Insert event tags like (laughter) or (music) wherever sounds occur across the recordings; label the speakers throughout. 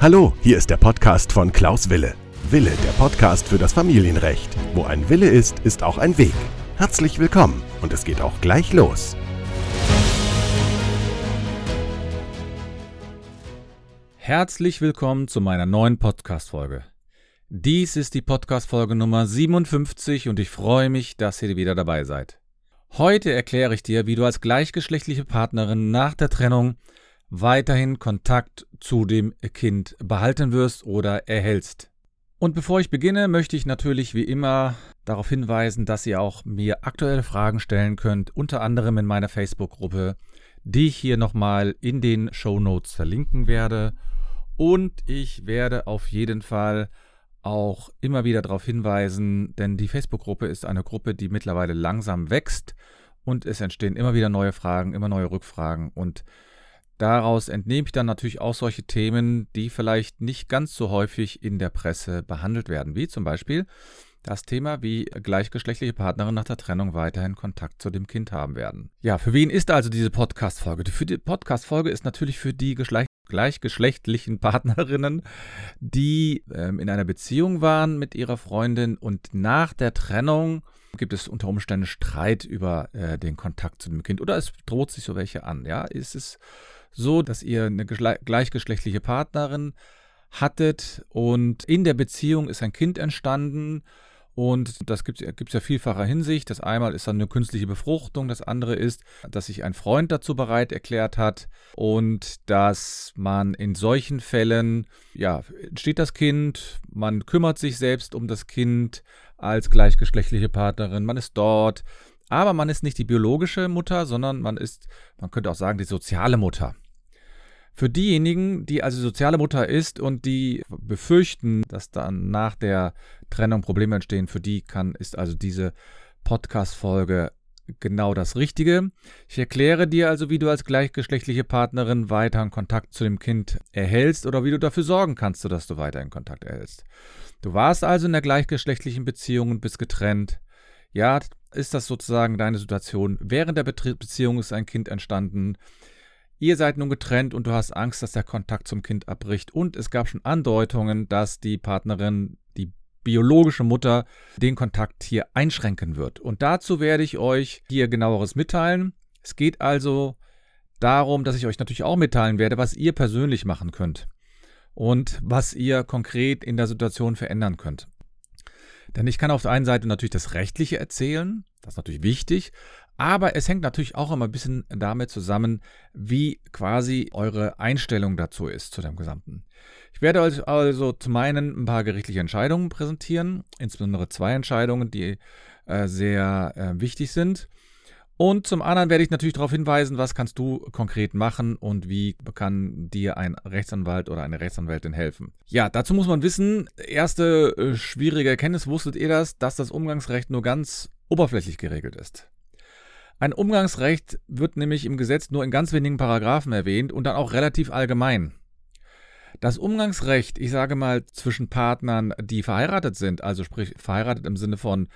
Speaker 1: Hallo, hier ist der Podcast von Klaus Wille. Wille, der Podcast für das Familienrecht. Wo ein Wille ist, ist auch ein Weg. Herzlich willkommen und es geht auch gleich los.
Speaker 2: Herzlich willkommen zu meiner neuen Podcast-Folge. Dies ist die Podcast-Folge Nummer 57 und ich freue mich, dass ihr wieder dabei seid. Heute erkläre ich dir, wie du als gleichgeschlechtliche Partnerin nach der Trennung weiterhin Kontakt zu dem Kind behalten wirst oder erhältst. Und bevor ich beginne, möchte ich natürlich wie immer darauf hinweisen, dass ihr auch mir aktuelle Fragen stellen könnt, unter anderem in meiner Facebook-Gruppe, die ich hier nochmal in den Show Notes verlinken werde. Und ich werde auf jeden Fall auch immer wieder darauf hinweisen, denn die Facebook-Gruppe ist eine Gruppe, die mittlerweile langsam wächst und es entstehen immer wieder neue Fragen, immer neue Rückfragen und daraus entnehme ich dann natürlich auch solche Themen, die vielleicht nicht ganz so häufig in der Presse behandelt werden, wie zum Beispiel das Thema, wie gleichgeschlechtliche Partnerinnen nach der Trennung weiterhin Kontakt zu dem Kind haben werden. Ja, für wen ist also diese Podcast-Folge? Für die Podcast-Folge ist natürlich für die Geschlecht gleichgeschlechtlichen (laughs) Partnerinnen, die ähm, in einer Beziehung waren mit ihrer Freundin und nach der Trennung gibt es unter Umständen Streit über äh, den Kontakt zu dem Kind oder es droht sich so welche an. Ja, ist es so, dass ihr eine gleichgeschlechtliche Partnerin hattet und in der Beziehung ist ein Kind entstanden und das gibt es ja vielfacher Hinsicht. Das einmal ist dann eine künstliche Befruchtung, das andere ist, dass sich ein Freund dazu bereit erklärt hat und dass man in solchen Fällen, ja, entsteht das Kind, man kümmert sich selbst um das Kind als gleichgeschlechtliche Partnerin, man ist dort, aber man ist nicht die biologische Mutter, sondern man ist, man könnte auch sagen, die soziale Mutter. Für diejenigen, die also soziale Mutter ist und die befürchten, dass dann nach der Trennung Probleme entstehen, für die kann, ist also diese Podcast-Folge genau das Richtige. Ich erkläre dir also, wie du als gleichgeschlechtliche Partnerin weiteren Kontakt zu dem Kind erhältst oder wie du dafür sorgen kannst, dass du weiterhin Kontakt erhältst. Du warst also in der gleichgeschlechtlichen Beziehung und bist getrennt. Ja, ist das sozusagen deine Situation? Während der Beziehung ist ein Kind entstanden. Ihr seid nun getrennt und du hast Angst, dass der Kontakt zum Kind abbricht. Und es gab schon Andeutungen, dass die Partnerin, die biologische Mutter, den Kontakt hier einschränken wird. Und dazu werde ich euch hier genaueres mitteilen. Es geht also darum, dass ich euch natürlich auch mitteilen werde, was ihr persönlich machen könnt und was ihr konkret in der Situation verändern könnt. Denn ich kann auf der einen Seite natürlich das Rechtliche erzählen, das ist natürlich wichtig, aber es hängt natürlich auch immer ein bisschen damit zusammen, wie quasi eure Einstellung dazu ist, zu dem Gesamten. Ich werde euch also zum einen ein paar gerichtliche Entscheidungen präsentieren, insbesondere zwei Entscheidungen, die äh, sehr äh, wichtig sind. Und zum anderen werde ich natürlich darauf hinweisen, was kannst du konkret machen und wie kann dir ein Rechtsanwalt oder eine Rechtsanwältin helfen. Ja, dazu muss man wissen, erste äh, schwierige Erkenntnis, wusstet ihr das, dass das Umgangsrecht nur ganz oberflächlich geregelt ist. Ein Umgangsrecht wird nämlich im Gesetz nur in ganz wenigen Paragraphen erwähnt und dann auch relativ allgemein. Das Umgangsrecht, ich sage mal, zwischen Partnern, die verheiratet sind, also sprich verheiratet im Sinne von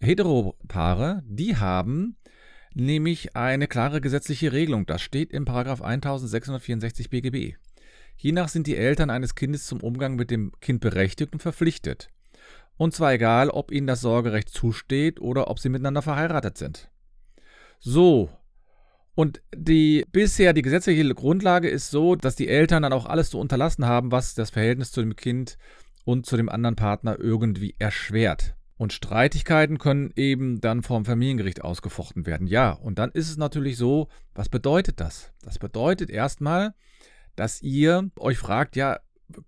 Speaker 2: Heteropaare, die haben nämlich eine klare gesetzliche Regelung. Das steht im Paragraph 1664 BGB. Hiernach sind die Eltern eines Kindes zum Umgang mit dem Kind berechtigt und verpflichtet. Und zwar egal, ob ihnen das Sorgerecht zusteht oder ob sie miteinander verheiratet sind. So. Und die bisher die gesetzliche Grundlage ist so, dass die Eltern dann auch alles zu unterlassen haben, was das Verhältnis zu dem Kind und zu dem anderen Partner irgendwie erschwert. Und Streitigkeiten können eben dann vom Familiengericht ausgefochten werden. Ja, und dann ist es natürlich so, was bedeutet das? Das bedeutet erstmal, dass ihr euch fragt, ja,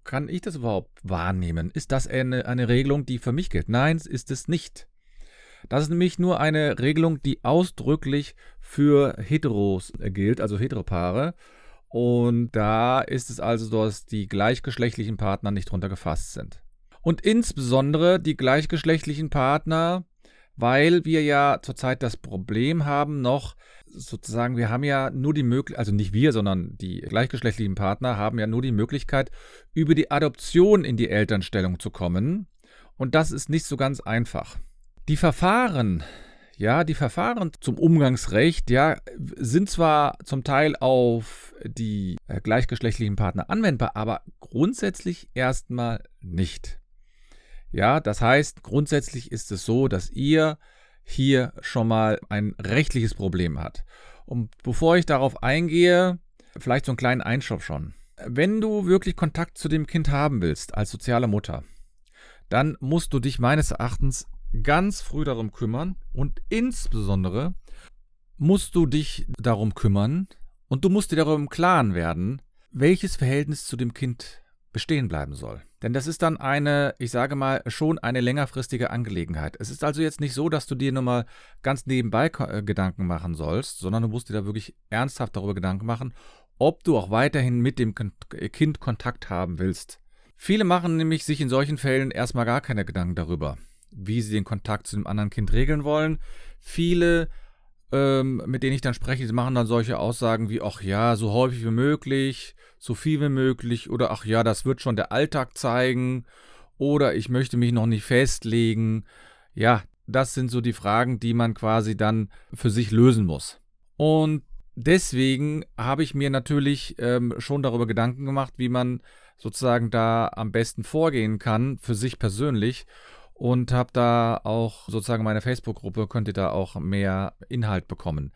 Speaker 2: kann ich das überhaupt wahrnehmen? Ist das eine, eine Regelung, die für mich gilt? Nein, ist es nicht. Das ist nämlich nur eine Regelung, die ausdrücklich für Heteros gilt, also Heteropaare. Und da ist es also so, dass die gleichgeschlechtlichen Partner nicht drunter gefasst sind. Und insbesondere die gleichgeschlechtlichen Partner, weil wir ja zurzeit das Problem haben, noch sozusagen, wir haben ja nur die Möglichkeit, also nicht wir, sondern die gleichgeschlechtlichen Partner haben ja nur die Möglichkeit, über die Adoption in die Elternstellung zu kommen. Und das ist nicht so ganz einfach. Die Verfahren, Ja, die Verfahren zum Umgangsrecht, ja, sind zwar zum Teil auf die äh, gleichgeschlechtlichen Partner anwendbar, aber grundsätzlich erstmal nicht. Ja, das heißt, grundsätzlich ist es so, dass ihr hier schon mal ein rechtliches Problem habt. Und bevor ich darauf eingehe, vielleicht so einen kleinen Einschub schon. Wenn du wirklich Kontakt zu dem Kind haben willst als soziale Mutter, dann musst du dich meines Erachtens ganz früh darum kümmern und insbesondere musst du dich darum kümmern und du musst dir darüber im Klaren werden, welches Verhältnis zu dem Kind bestehen bleiben soll. Denn das ist dann eine, ich sage mal, schon eine längerfristige Angelegenheit. Es ist also jetzt nicht so, dass du dir nur mal ganz nebenbei äh, Gedanken machen sollst, sondern du musst dir da wirklich ernsthaft darüber Gedanken machen, ob du auch weiterhin mit dem Kind Kontakt haben willst. Viele machen nämlich sich in solchen Fällen erstmal gar keine Gedanken darüber wie sie den Kontakt zu dem anderen Kind regeln wollen. Viele, ähm, mit denen ich dann spreche, machen dann solche Aussagen wie, ach ja, so häufig wie möglich, so viel wie möglich oder ach ja, das wird schon der Alltag zeigen oder ich möchte mich noch nicht festlegen. Ja, das sind so die Fragen, die man quasi dann für sich lösen muss. Und deswegen habe ich mir natürlich ähm, schon darüber Gedanken gemacht, wie man sozusagen da am besten vorgehen kann, für sich persönlich und habe da auch sozusagen meine Facebook-Gruppe, könnt ihr da auch mehr Inhalt bekommen.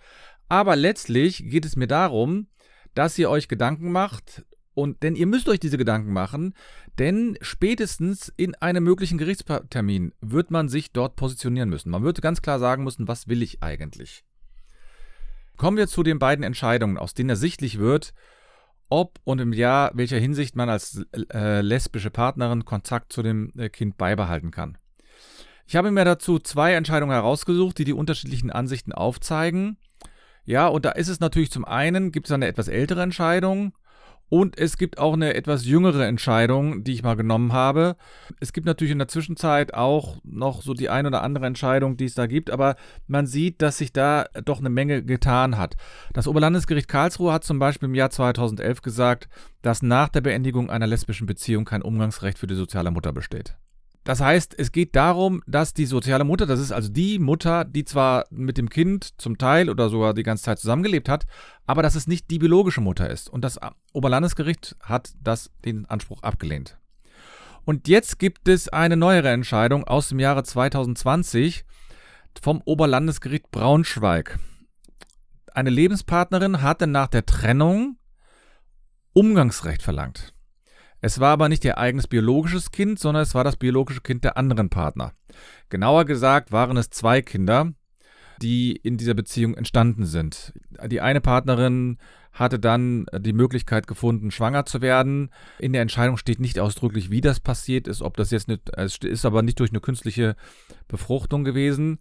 Speaker 2: Aber letztlich geht es mir darum, dass ihr euch Gedanken macht und denn ihr müsst euch diese Gedanken machen, denn spätestens in einem möglichen Gerichtstermin wird man sich dort positionieren müssen. Man würde ganz klar sagen müssen, was will ich eigentlich? Kommen wir zu den beiden Entscheidungen, aus denen ersichtlich wird, ob und im Jahr welcher Hinsicht man als äh, lesbische Partnerin Kontakt zu dem äh, Kind beibehalten kann. Ich habe mir dazu zwei Entscheidungen herausgesucht, die die unterschiedlichen Ansichten aufzeigen. Ja, und da ist es natürlich zum einen, gibt es eine etwas ältere Entscheidung und es gibt auch eine etwas jüngere Entscheidung, die ich mal genommen habe. Es gibt natürlich in der Zwischenzeit auch noch so die ein oder andere Entscheidung, die es da gibt, aber man sieht, dass sich da doch eine Menge getan hat. Das Oberlandesgericht Karlsruhe hat zum Beispiel im Jahr 2011 gesagt, dass nach der Beendigung einer lesbischen Beziehung kein Umgangsrecht für die soziale Mutter besteht. Das heißt, es geht darum, dass die soziale Mutter, das ist also die Mutter, die zwar mit dem Kind zum Teil oder sogar die ganze Zeit zusammengelebt hat, aber dass es nicht die biologische Mutter ist. Und das Oberlandesgericht hat das den Anspruch abgelehnt. Und jetzt gibt es eine neuere Entscheidung aus dem Jahre 2020 vom Oberlandesgericht Braunschweig. Eine Lebenspartnerin hatte nach der Trennung Umgangsrecht verlangt. Es war aber nicht ihr eigenes biologisches Kind, sondern es war das biologische Kind der anderen Partner. Genauer gesagt waren es zwei Kinder, die in dieser Beziehung entstanden sind. Die eine Partnerin hatte dann die Möglichkeit gefunden, schwanger zu werden. In der Entscheidung steht nicht ausdrücklich, wie das passiert ist, ob das jetzt nicht, es ist aber nicht durch eine künstliche Befruchtung gewesen.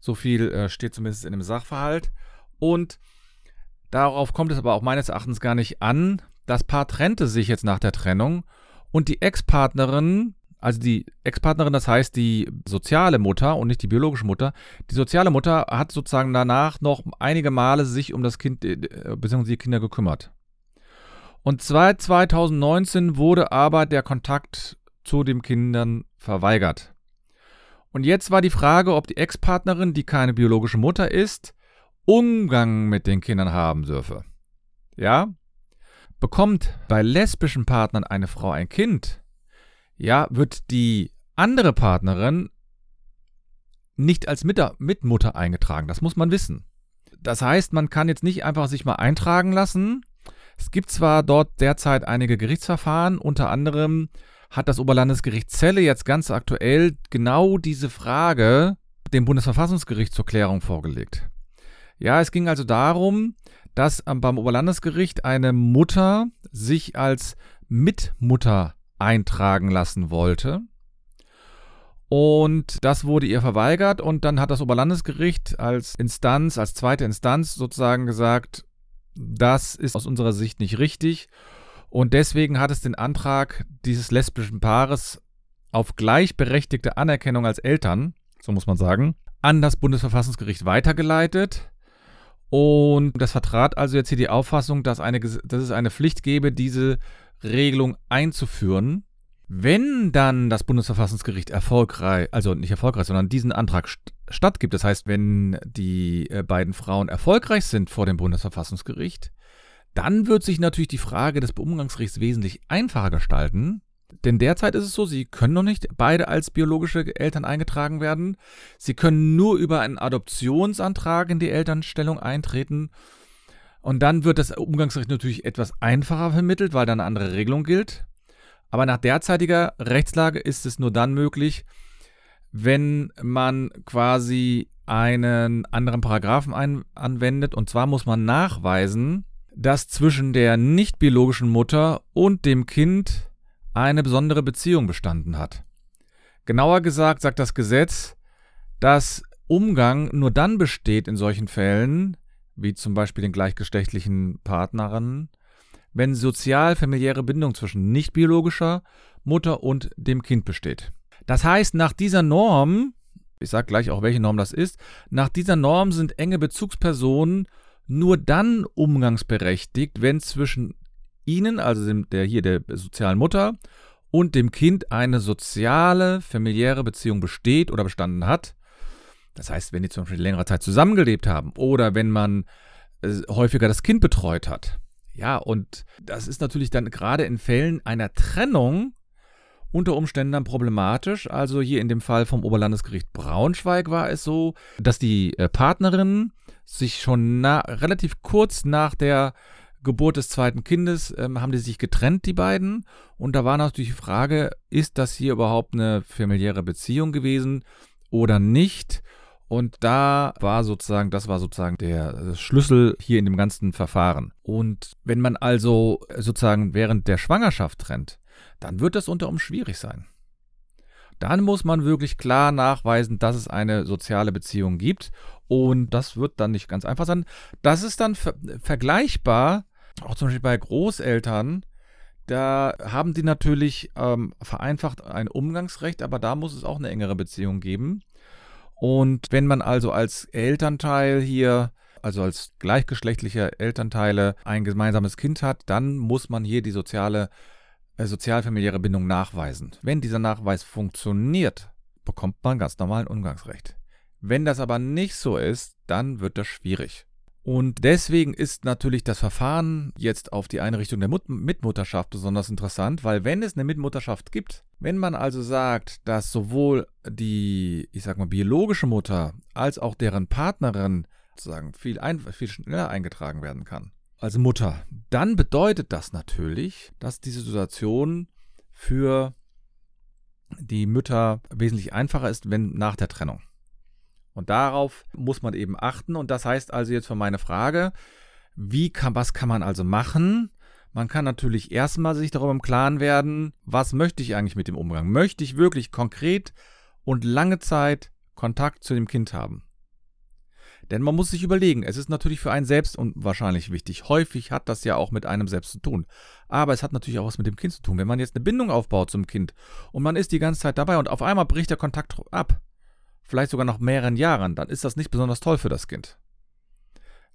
Speaker 2: So viel äh, steht zumindest in dem Sachverhalt. Und darauf kommt es aber auch meines Erachtens gar nicht an, das Paar trennte sich jetzt nach der Trennung und die Ex-Partnerin, also die Ex-Partnerin, das heißt die soziale Mutter und nicht die biologische Mutter, die soziale Mutter hat sozusagen danach noch einige Male sich um das Kind äh, bzw. die Kinder gekümmert. Und seit 2019 wurde aber der Kontakt zu den Kindern verweigert. Und jetzt war die Frage, ob die Ex-Partnerin, die keine biologische Mutter ist, Umgang mit den Kindern haben dürfe. Ja, Bekommt bei lesbischen Partnern eine Frau ein Kind, ja, wird die andere Partnerin nicht als Mitmutter eingetragen. Das muss man wissen. Das heißt, man kann jetzt nicht einfach sich mal eintragen lassen. Es gibt zwar dort derzeit einige Gerichtsverfahren, unter anderem hat das Oberlandesgericht Celle jetzt ganz aktuell genau diese Frage dem Bundesverfassungsgericht zur Klärung vorgelegt. Ja, es ging also darum, dass beim Oberlandesgericht eine Mutter sich als Mitmutter eintragen lassen wollte. Und das wurde ihr verweigert und dann hat das Oberlandesgericht als Instanz, als zweite Instanz sozusagen gesagt, das ist aus unserer Sicht nicht richtig. Und deswegen hat es den Antrag dieses lesbischen Paares auf gleichberechtigte Anerkennung als Eltern, so muss man sagen, an das Bundesverfassungsgericht weitergeleitet. Und das vertrat also jetzt hier die Auffassung, dass, eine, dass es eine Pflicht gäbe, diese Regelung einzuführen. Wenn dann das Bundesverfassungsgericht erfolgreich, also nicht erfolgreich, sondern diesen Antrag st stattgibt, das heißt, wenn die äh, beiden Frauen erfolgreich sind vor dem Bundesverfassungsgericht, dann wird sich natürlich die Frage des Umgangsrechts wesentlich einfacher gestalten. Denn derzeit ist es so, sie können noch nicht beide als biologische Eltern eingetragen werden. Sie können nur über einen Adoptionsantrag in die Elternstellung eintreten. Und dann wird das Umgangsrecht natürlich etwas einfacher vermittelt, weil da eine andere Regelung gilt. Aber nach derzeitiger Rechtslage ist es nur dann möglich, wenn man quasi einen anderen Paragraphen ein, anwendet. Und zwar muss man nachweisen, dass zwischen der nicht biologischen Mutter und dem Kind eine besondere Beziehung bestanden hat. Genauer gesagt sagt das Gesetz, dass Umgang nur dann besteht in solchen Fällen, wie zum Beispiel den gleichgeschlechtlichen Partnerinnen, wenn sozial-familiäre Bindung zwischen nicht biologischer Mutter und dem Kind besteht. Das heißt, nach dieser Norm, ich sage gleich auch, welche Norm das ist, nach dieser Norm sind enge Bezugspersonen nur dann umgangsberechtigt, wenn zwischen ihnen, also dem, der hier der sozialen Mutter, und dem Kind eine soziale, familiäre Beziehung besteht oder bestanden hat. Das heißt, wenn die zum Beispiel längere Zeit zusammengelebt haben oder wenn man äh, häufiger das Kind betreut hat. Ja, und das ist natürlich dann gerade in Fällen einer Trennung unter Umständen dann problematisch. Also hier in dem Fall vom Oberlandesgericht Braunschweig war es so, dass die äh, Partnerin sich schon na, relativ kurz nach der Geburt des zweiten Kindes ähm, haben die sich getrennt, die beiden. Und da war natürlich die Frage, ist das hier überhaupt eine familiäre Beziehung gewesen oder nicht? Und da war sozusagen, das war sozusagen der Schlüssel hier in dem ganzen Verfahren. Und wenn man also sozusagen während der Schwangerschaft trennt, dann wird das unter Umständen schwierig sein. Dann muss man wirklich klar nachweisen, dass es eine soziale Beziehung gibt. Und das wird dann nicht ganz einfach sein. Das ist dann ver vergleichbar, auch zum Beispiel bei Großeltern. Da haben die natürlich ähm, vereinfacht ein Umgangsrecht, aber da muss es auch eine engere Beziehung geben. Und wenn man also als Elternteil hier, also als gleichgeschlechtliche Elternteile ein gemeinsames Kind hat, dann muss man hier die soziale, äh, sozialfamiliäre Bindung nachweisen. Wenn dieser Nachweis funktioniert, bekommt man ganz normalen Umgangsrecht. Wenn das aber nicht so ist, dann wird das schwierig. Und deswegen ist natürlich das Verfahren jetzt auf die Einrichtung der Mut Mitmutterschaft besonders interessant, weil wenn es eine Mitmutterschaft gibt, wenn man also sagt, dass sowohl die, ich sag mal, biologische Mutter als auch deren Partnerin sozusagen viel, ein, viel schneller eingetragen werden kann, also Mutter, dann bedeutet das natürlich, dass diese Situation für die Mütter wesentlich einfacher ist, wenn nach der Trennung. Und darauf muss man eben achten. Und das heißt also jetzt für meine Frage, wie kann, was kann man also machen? Man kann natürlich erstmal sich darüber im Klaren werden, was möchte ich eigentlich mit dem Umgang? Möchte ich wirklich konkret und lange Zeit Kontakt zu dem Kind haben? Denn man muss sich überlegen, es ist natürlich für einen selbst unwahrscheinlich wichtig. Häufig hat das ja auch mit einem selbst zu tun. Aber es hat natürlich auch was mit dem Kind zu tun. Wenn man jetzt eine Bindung aufbaut zum Kind und man ist die ganze Zeit dabei und auf einmal bricht der Kontakt ab, vielleicht sogar nach mehreren Jahren, dann ist das nicht besonders toll für das Kind.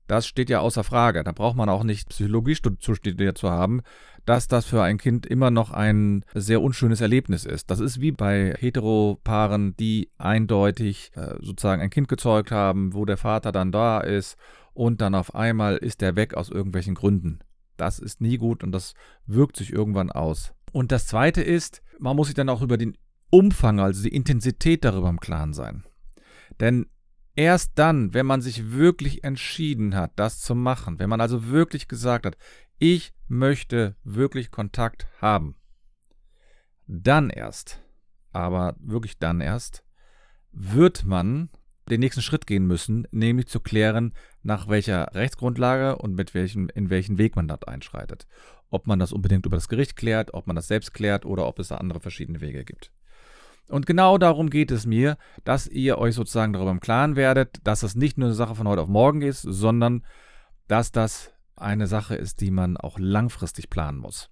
Speaker 2: Das steht ja außer Frage. Da braucht man auch nicht Psychologie studiert zu haben, dass das für ein Kind immer noch ein sehr unschönes Erlebnis ist. Das ist wie bei Heteropaaren, die eindeutig äh, sozusagen ein Kind gezeugt haben, wo der Vater dann da ist und dann auf einmal ist er weg aus irgendwelchen Gründen. Das ist nie gut und das wirkt sich irgendwann aus. Und das Zweite ist, man muss sich dann auch über den Umfang, also die Intensität darüber im Klaren sein. Denn erst dann, wenn man sich wirklich entschieden hat, das zu machen, wenn man also wirklich gesagt hat, ich möchte wirklich Kontakt haben, dann erst, aber wirklich dann erst, wird man den nächsten Schritt gehen müssen, nämlich zu klären, nach welcher Rechtsgrundlage und mit welchem, in welchen Weg man dort einschreitet. Ob man das unbedingt über das Gericht klärt, ob man das selbst klärt oder ob es da andere verschiedene Wege gibt. Und genau darum geht es mir, dass ihr euch sozusagen darüber im Klaren werdet, dass das nicht nur eine Sache von heute auf morgen ist, sondern dass das eine Sache ist, die man auch langfristig planen muss.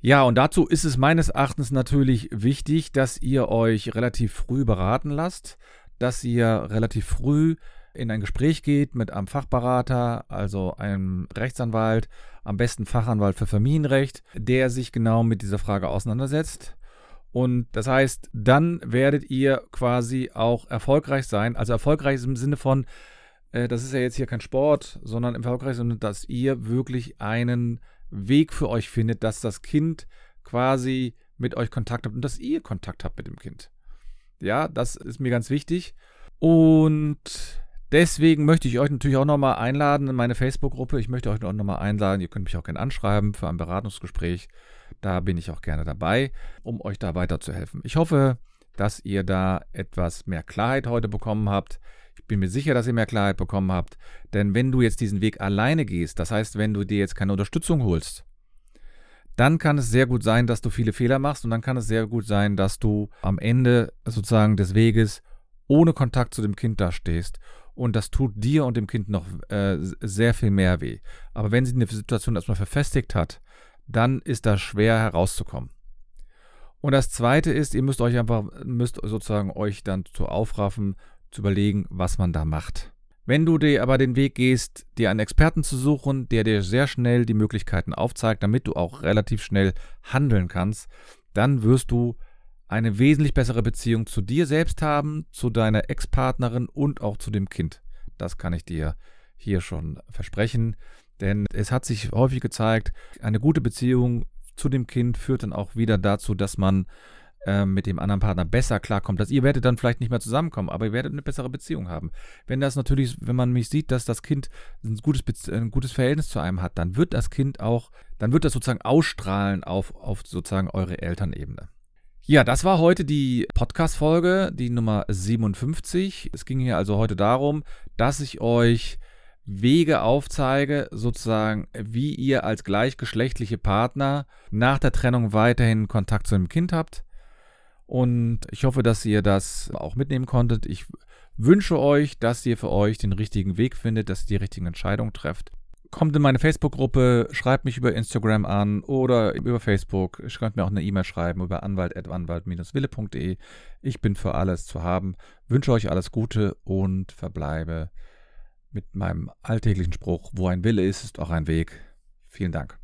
Speaker 2: Ja, und dazu ist es meines Erachtens natürlich wichtig, dass ihr euch relativ früh beraten lasst, dass ihr relativ früh in ein Gespräch geht mit einem Fachberater, also einem Rechtsanwalt, am besten Fachanwalt für Familienrecht, der sich genau mit dieser Frage auseinandersetzt. Und das heißt, dann werdet ihr quasi auch erfolgreich sein. Also erfolgreich im Sinne von, äh, das ist ja jetzt hier kein Sport, sondern erfolgreich, sondern dass ihr wirklich einen Weg für euch findet, dass das Kind quasi mit euch Kontakt habt und dass ihr Kontakt habt mit dem Kind. Ja, das ist mir ganz wichtig. Und deswegen möchte ich euch natürlich auch nochmal einladen in meine Facebook-Gruppe. Ich möchte euch auch nochmal einladen. Ihr könnt mich auch gerne anschreiben für ein Beratungsgespräch. Da bin ich auch gerne dabei, um euch da weiterzuhelfen. Ich hoffe, dass ihr da etwas mehr Klarheit heute bekommen habt. Ich bin mir sicher, dass ihr mehr Klarheit bekommen habt. Denn wenn du jetzt diesen Weg alleine gehst, das heißt, wenn du dir jetzt keine Unterstützung holst, dann kann es sehr gut sein, dass du viele Fehler machst und dann kann es sehr gut sein, dass du am Ende sozusagen des Weges ohne Kontakt zu dem Kind dastehst. Und das tut dir und dem Kind noch äh, sehr viel mehr weh. Aber wenn sie eine Situation erstmal verfestigt hat, dann ist das schwer herauszukommen. Und das zweite ist, ihr müsst euch einfach, müsst sozusagen euch dann zu aufraffen, zu überlegen, was man da macht. Wenn du dir aber den Weg gehst, dir einen Experten zu suchen, der dir sehr schnell die Möglichkeiten aufzeigt, damit du auch relativ schnell handeln kannst, dann wirst du eine wesentlich bessere Beziehung zu dir selbst haben, zu deiner Ex-Partnerin und auch zu dem Kind. Das kann ich dir hier schon versprechen, denn es hat sich häufig gezeigt, eine gute Beziehung zu dem Kind führt dann auch wieder dazu, dass man äh, mit dem anderen Partner besser klarkommt. Dass ihr werdet dann vielleicht nicht mehr zusammenkommen, aber ihr werdet eine bessere Beziehung haben. Wenn das natürlich, wenn man mich sieht, dass das Kind ein gutes, ein gutes Verhältnis zu einem hat, dann wird das Kind auch, dann wird das sozusagen ausstrahlen auf, auf sozusagen eure Elternebene. Ja, das war heute die Podcast-Folge, die Nummer 57. Es ging hier also heute darum, dass ich euch Wege aufzeige, sozusagen, wie ihr als gleichgeschlechtliche Partner nach der Trennung weiterhin Kontakt zu dem Kind habt. Und ich hoffe, dass ihr das auch mitnehmen konntet. Ich wünsche euch, dass ihr für euch den richtigen Weg findet, dass ihr die richtigen Entscheidungen trefft. Kommt in meine Facebook-Gruppe, schreibt mich über Instagram an oder über Facebook. Ihr könnt mir auch eine E-Mail schreiben über anwalt.anwalt-wille.de. Ich bin für alles zu haben. Wünsche euch alles Gute und verbleibe mit meinem alltäglichen Spruch, wo ein Wille ist, ist auch ein Weg. Vielen Dank.